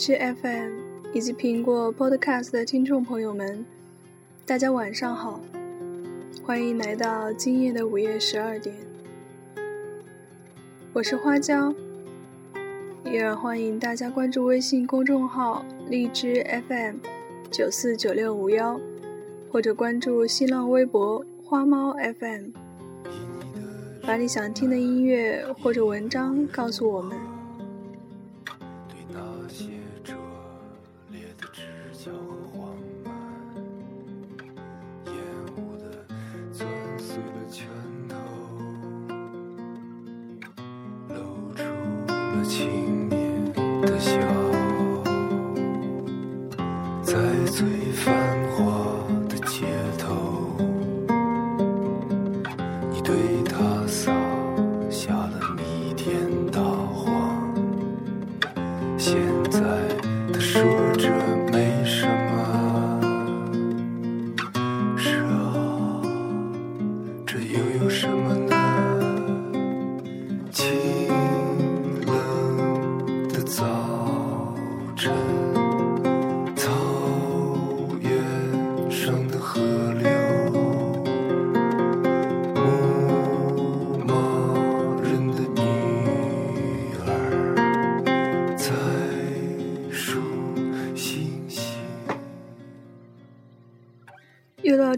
枝 FM 以及苹果 Podcast 的听众朋友们，大家晚上好，欢迎来到今夜的午夜十二点，我是花椒，依然欢迎大家关注微信公众号荔枝 FM 九四九六五幺，或者关注新浪微博花猫 FM，把你想听的音乐或者文章告诉我们。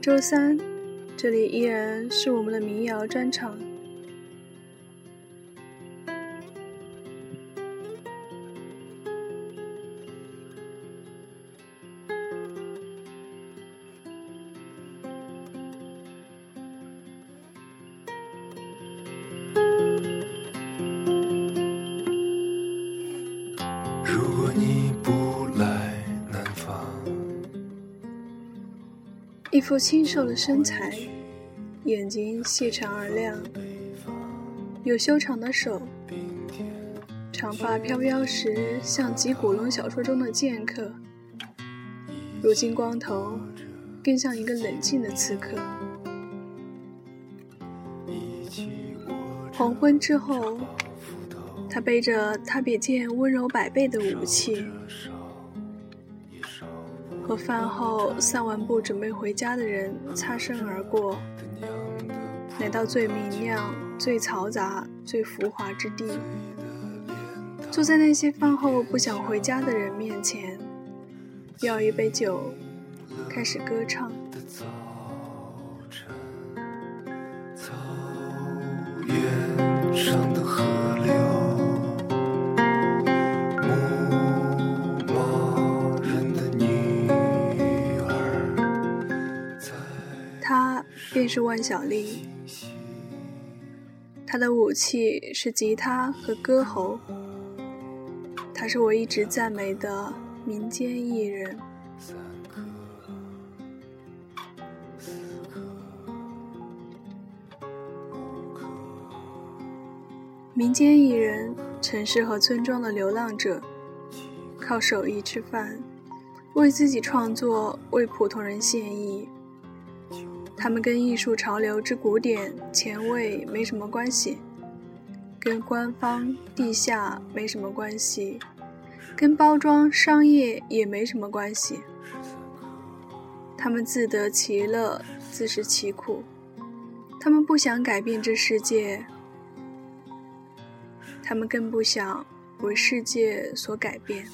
周三，这里依然是我们的民谣专场。一副清瘦的身材，眼睛细长而亮，有修长的手，长发飘飘时像吉古龙小说中的剑客，如今光头，更像一个冷静的刺客。黄昏之后，他背着他比剑温柔百倍的武器，和饭后散完步准备回家的人擦身而过，来到最明亮、最嘈杂、最浮华之地，坐在那些饭后不想回家的人面前，要一杯酒，开始歌唱。便是万晓利，他的武器是吉他和歌喉，他是我一直赞美的民间艺人。民间艺人，城市和村庄的流浪者，靠手艺吃饭，为自己创作，为普通人献艺。他们跟艺术潮流之古典前卫没什么关系，跟官方地下没什么关系，跟包装商业也没什么关系。他们自得其乐，自食其苦。他们不想改变这世界，他们更不想为世界所改变。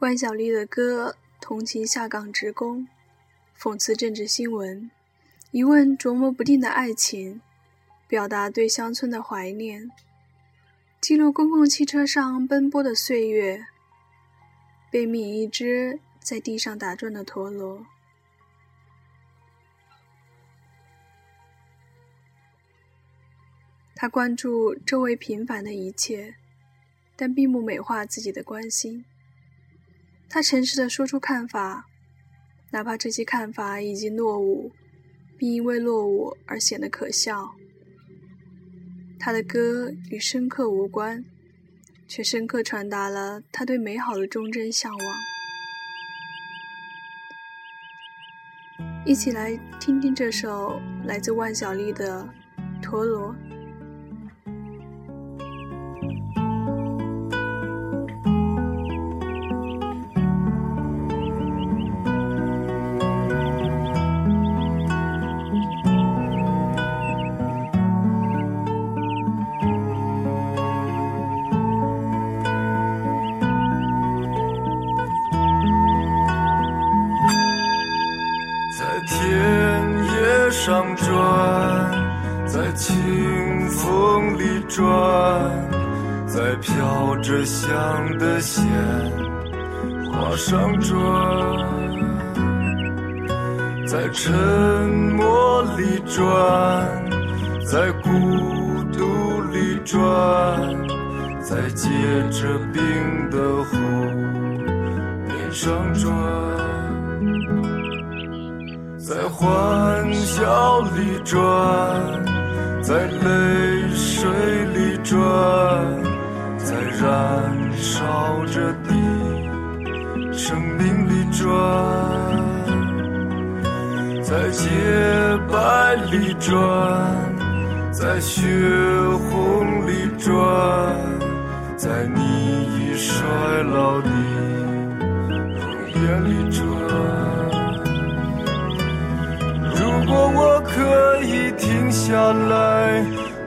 关晓利的歌同情下岗职工，讽刺政治新闻，疑问琢磨不定的爱情，表达对乡村的怀念，记录公共汽车上奔波的岁月，悲悯一只在地上打转的陀螺。他关注周围平凡的一切，但并不美化自己的关心。他诚实的说出看法，哪怕这些看法已经落伍，并因为落伍而显得可笑。他的歌与深刻无关，却深刻传达了他对美好的忠贞向往。一起来听听这首来自万晓利的《陀螺》。着香的线花上转，在沉默里转，在孤独里转，在结着冰的湖面上转。在欢笑里转，在泪水里转，在燃烧着的生命里转，在洁白里转，在血红里转，在你已衰老的容颜里转。如果我可以停下来，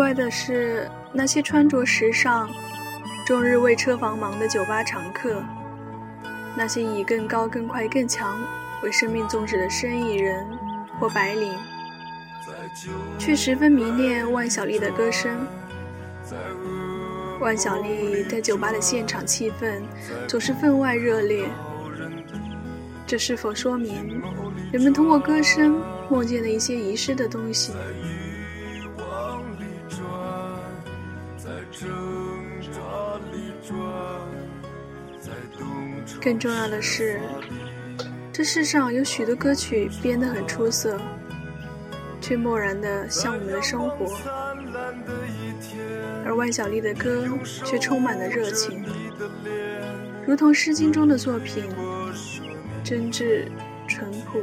怪的是，那些穿着时尚、终日为车房忙的酒吧常客，那些以更高、更快、更强为生命宗旨的生意人或白领，却十分迷恋万晓利的歌声。万晓利在酒吧的现场气氛总是分外热烈，这是否说明人们通过歌声梦见了一些遗失的东西？更重要的是，这世上有许多歌曲编得很出色，却漠然的像我们的生活；而万晓利的歌却充满了热情，如同《诗经》中的作品，真挚淳朴。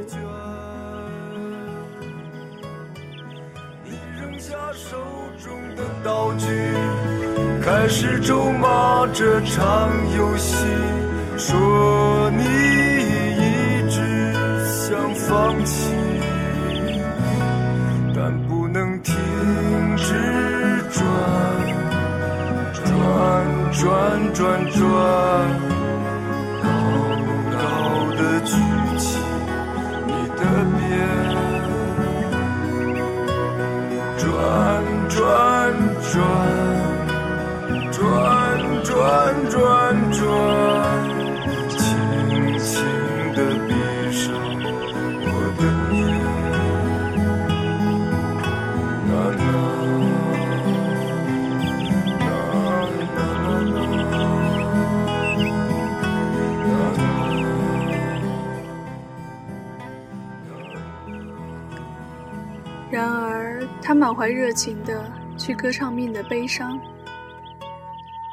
开始咒骂这场游戏。说你一直想放弃，但不能停止转，转转转转，满怀热情的去歌唱命的悲伤。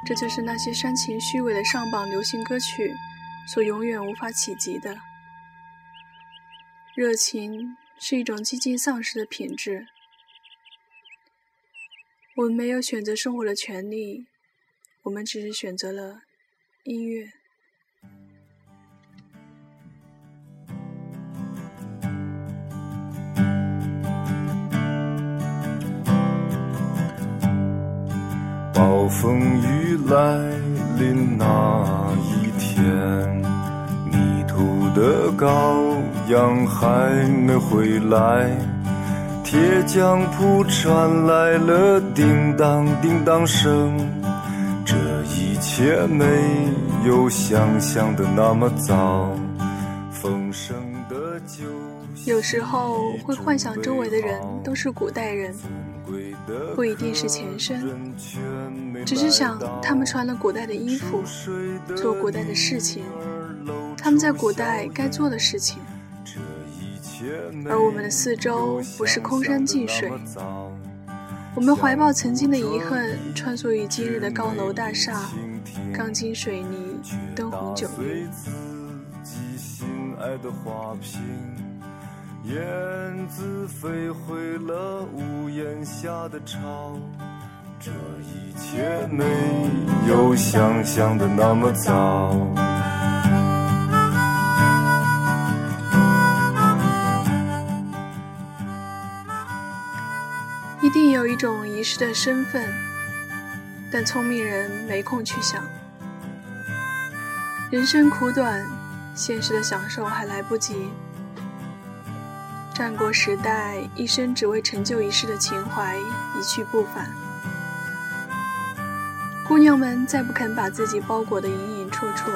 这就是那些煽情虚伪的上榜流行歌曲所永远无法企及的。热情是一种几近丧失的品质。我们没有选择生活的权利，我们只是选择了音乐。暴风雨来临那一天，泥土的羔羊还没回来，铁匠铺传来了叮当叮当声。这一切没有想象的那么糟，丰盛的酒。有时候会幻想周围的人都是古代人。不一定是前身，只是想他们穿了古代的衣服，做古代的事情，他们在古代该做的事情。而我们的四周不是空山净水，我们怀抱曾经的遗憾，穿梭于今日的高楼大厦、钢筋水泥、灯红酒绿。燕子飞回了屋檐下的巢，这一切没有想象的那么糟。一定有一种遗失的身份，但聪明人没空去想。人生苦短，现实的享受还来不及。战国时代，一生只为成就一世的情怀一去不返。姑娘们再不肯把自己包裹得隐隐绰绰，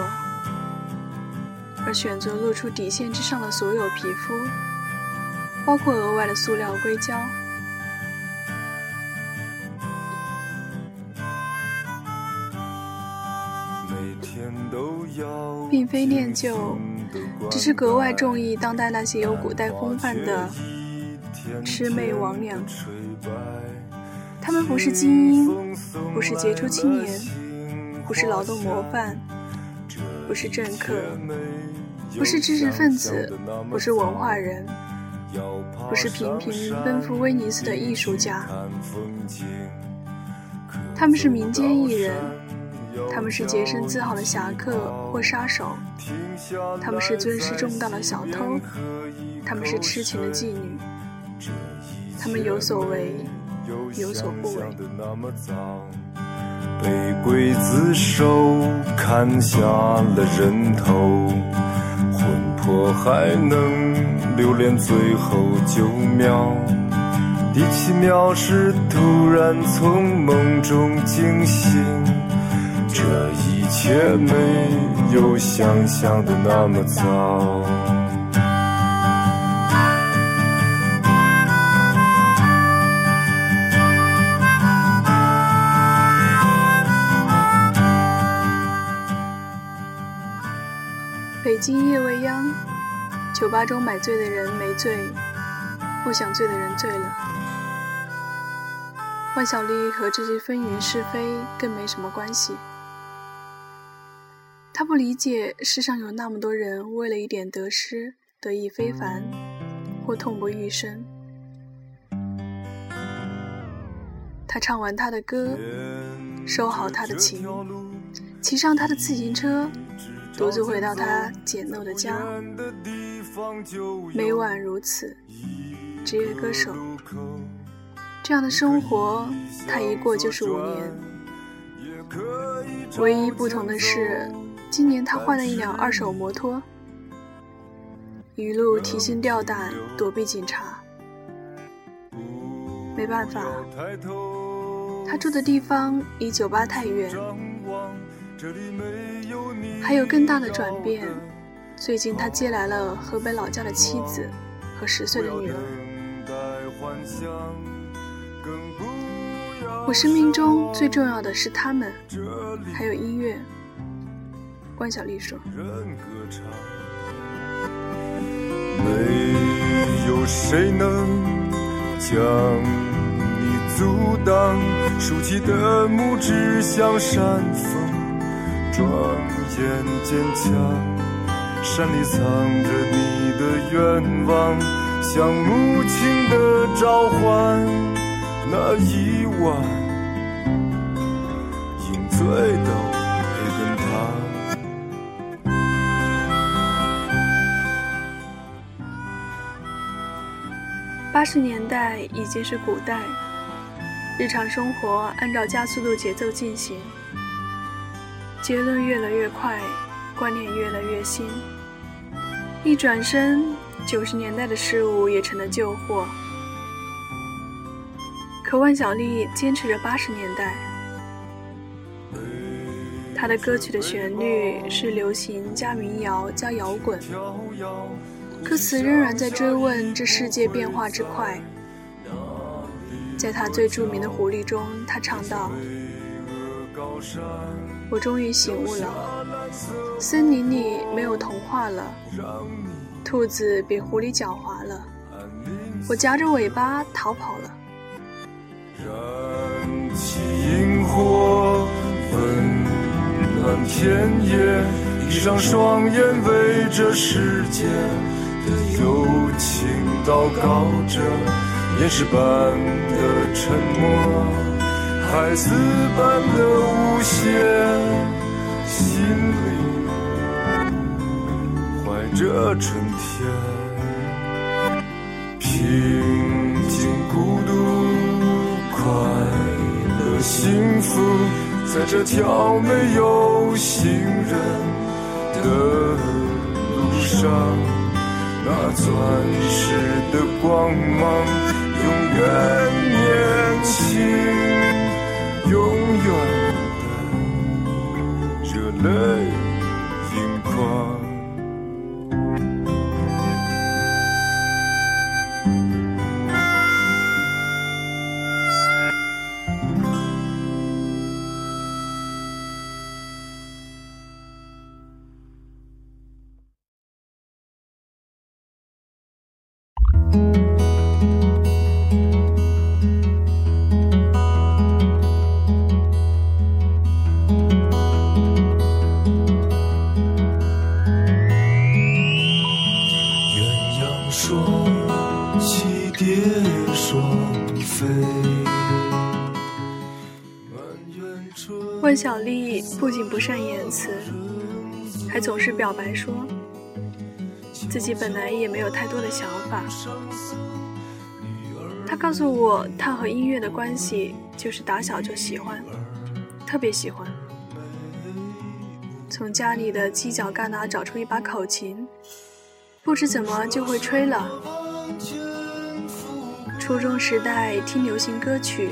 而选择露出底线之上的所有皮肤，包括额外的塑料硅胶。并非念旧。只是格外中意当代那些有古代风范的魑魅魍魉。他们不是精英，不是杰出青年，不是劳动模范，不是政客，不是知识分子，不是文化人，不是频频奔赴威尼斯的艺术家。他们是民间艺人。他们是洁身自好的侠客或杀手，他们是尊师重道的小偷，他们是痴情的妓女，他们有所为，有所不为。被刽子手砍下了人头，魂魄还能留恋最后九秒。第七秒是突然从梦中惊醒。这一切没有想象的那么糟。北京夜未央，酒吧中买醉的人没醉，不想醉的人醉了。万晓利和这些纷纭是非更没什么关系。他不理解世上有那么多人为了一点得失得意非凡，或痛不欲生。他唱完他的歌，收好他的琴，骑上他的自行车，独自回到他简陋的家。每晚如此，职业歌手，这样的生活，他一过就是五年。唯一不同的是。今年他换了一辆二手摩托，一路提心吊胆躲避警察。没办法，他住的地方离酒吧太远。还有更大的转变，最近他接来了河北老家的妻子和十岁的女儿。我生命中最重要的是他们，还有音乐。关小丽说：“没有谁能将你阻挡，竖起的拇指像山峰，庄严坚强。山里藏着你的愿望，像母亲的召唤。那一晚，饮醉的八十年代已经是古代，日常生活按照加速度节奏进行，结论越来越快。观念越来越新，一转身，九十年代的事物也成了旧货。可万晓利坚持着八十年代，他的歌曲的旋律是流行加民谣加摇滚，歌词仍然在追问这世界变化之快。在他最著名的《狐狸》中，他唱道。我终于醒悟了，森林里没有童话了，兔子比狐狸狡猾了，我夹着尾巴逃跑了。燃起萤火，温暖田野，闭上双眼，为这世界的友情祷告着，岩石般的沉默。孩子般的无邪，心里怀着春天，平静、孤独、快乐、幸福，在这条没有行人的路上，那钻石的光芒永远年轻。永远的热泪盈眶。万小丽不仅不善言辞，还总是表白说自己本来也没有太多的想法。他告诉我，他和音乐的关系就是打小就喜欢，特别喜欢。从家里的犄角旮旯找出一把口琴，不知怎么就会吹了。初中时代听流行歌曲，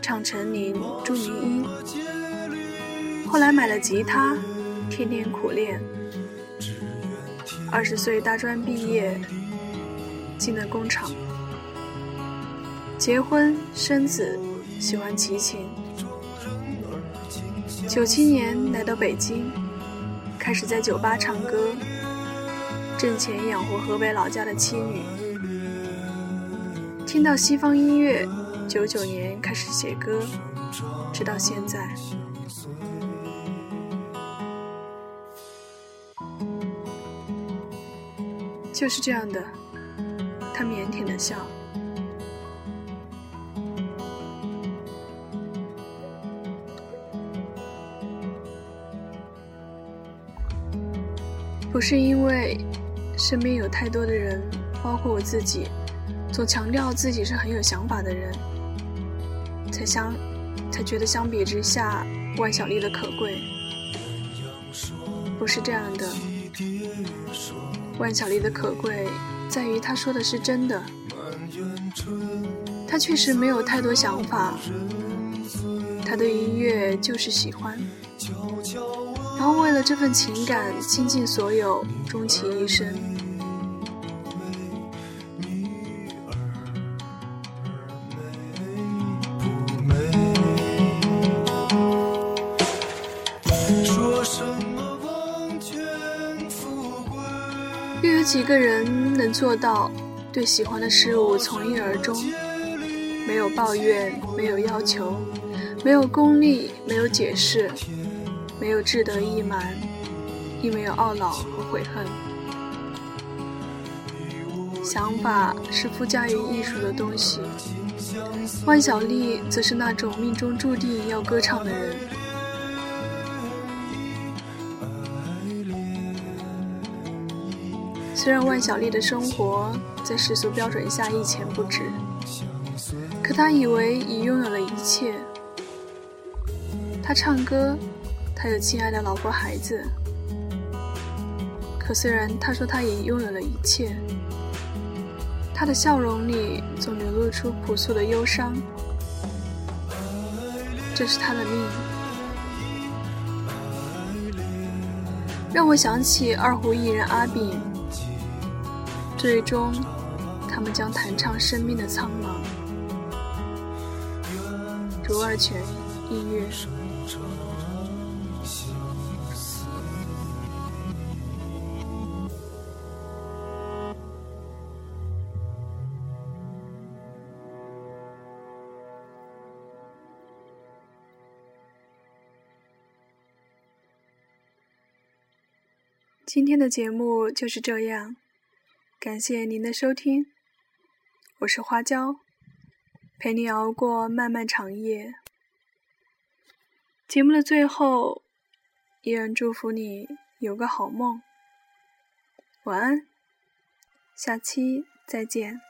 唱陈琳、朱明一。后来买了吉他，天天苦练。二十岁大专毕业，进了工厂。结婚生子，喜欢齐琴。九七年来到北京，开始在酒吧唱歌，挣钱养活河北老家的妻女。听到西方音乐，九九年开始写歌，直到现在。就是这样的，他腼腆的笑。不是因为身边有太多的人，包括我自己，总强调自己是很有想法的人，才相才觉得相比之下，万晓利的可贵。不是这样的。万晓利的可贵在于他说的是真的，他确实没有太多想法，他对音乐就是喜欢，然后为了这份情感倾尽所有，终其一生。又有几个人能做到对喜欢的事物从一而终，没有抱怨，没有要求，没有功利，没有解释，没有志得意满，亦没有懊恼和悔恨。想法是附加于艺术的东西。万晓利则是那种命中注定要歌唱的人。虽然万晓利的生活在世俗标准下一钱不值，可他以为已拥有了一切。他唱歌，他有亲爱的老婆孩子。可虽然他说他已拥有了一切，他的笑容里总流露出朴素的忧伤。这是他的命，让我想起二胡艺人阿炳。最终，他们将弹唱生命的苍茫。竹二泉音乐。今天的节目就是这样。感谢您的收听，我是花椒，陪你熬过漫漫长夜。节目的最后，依然祝福你有个好梦，晚安，下期再见。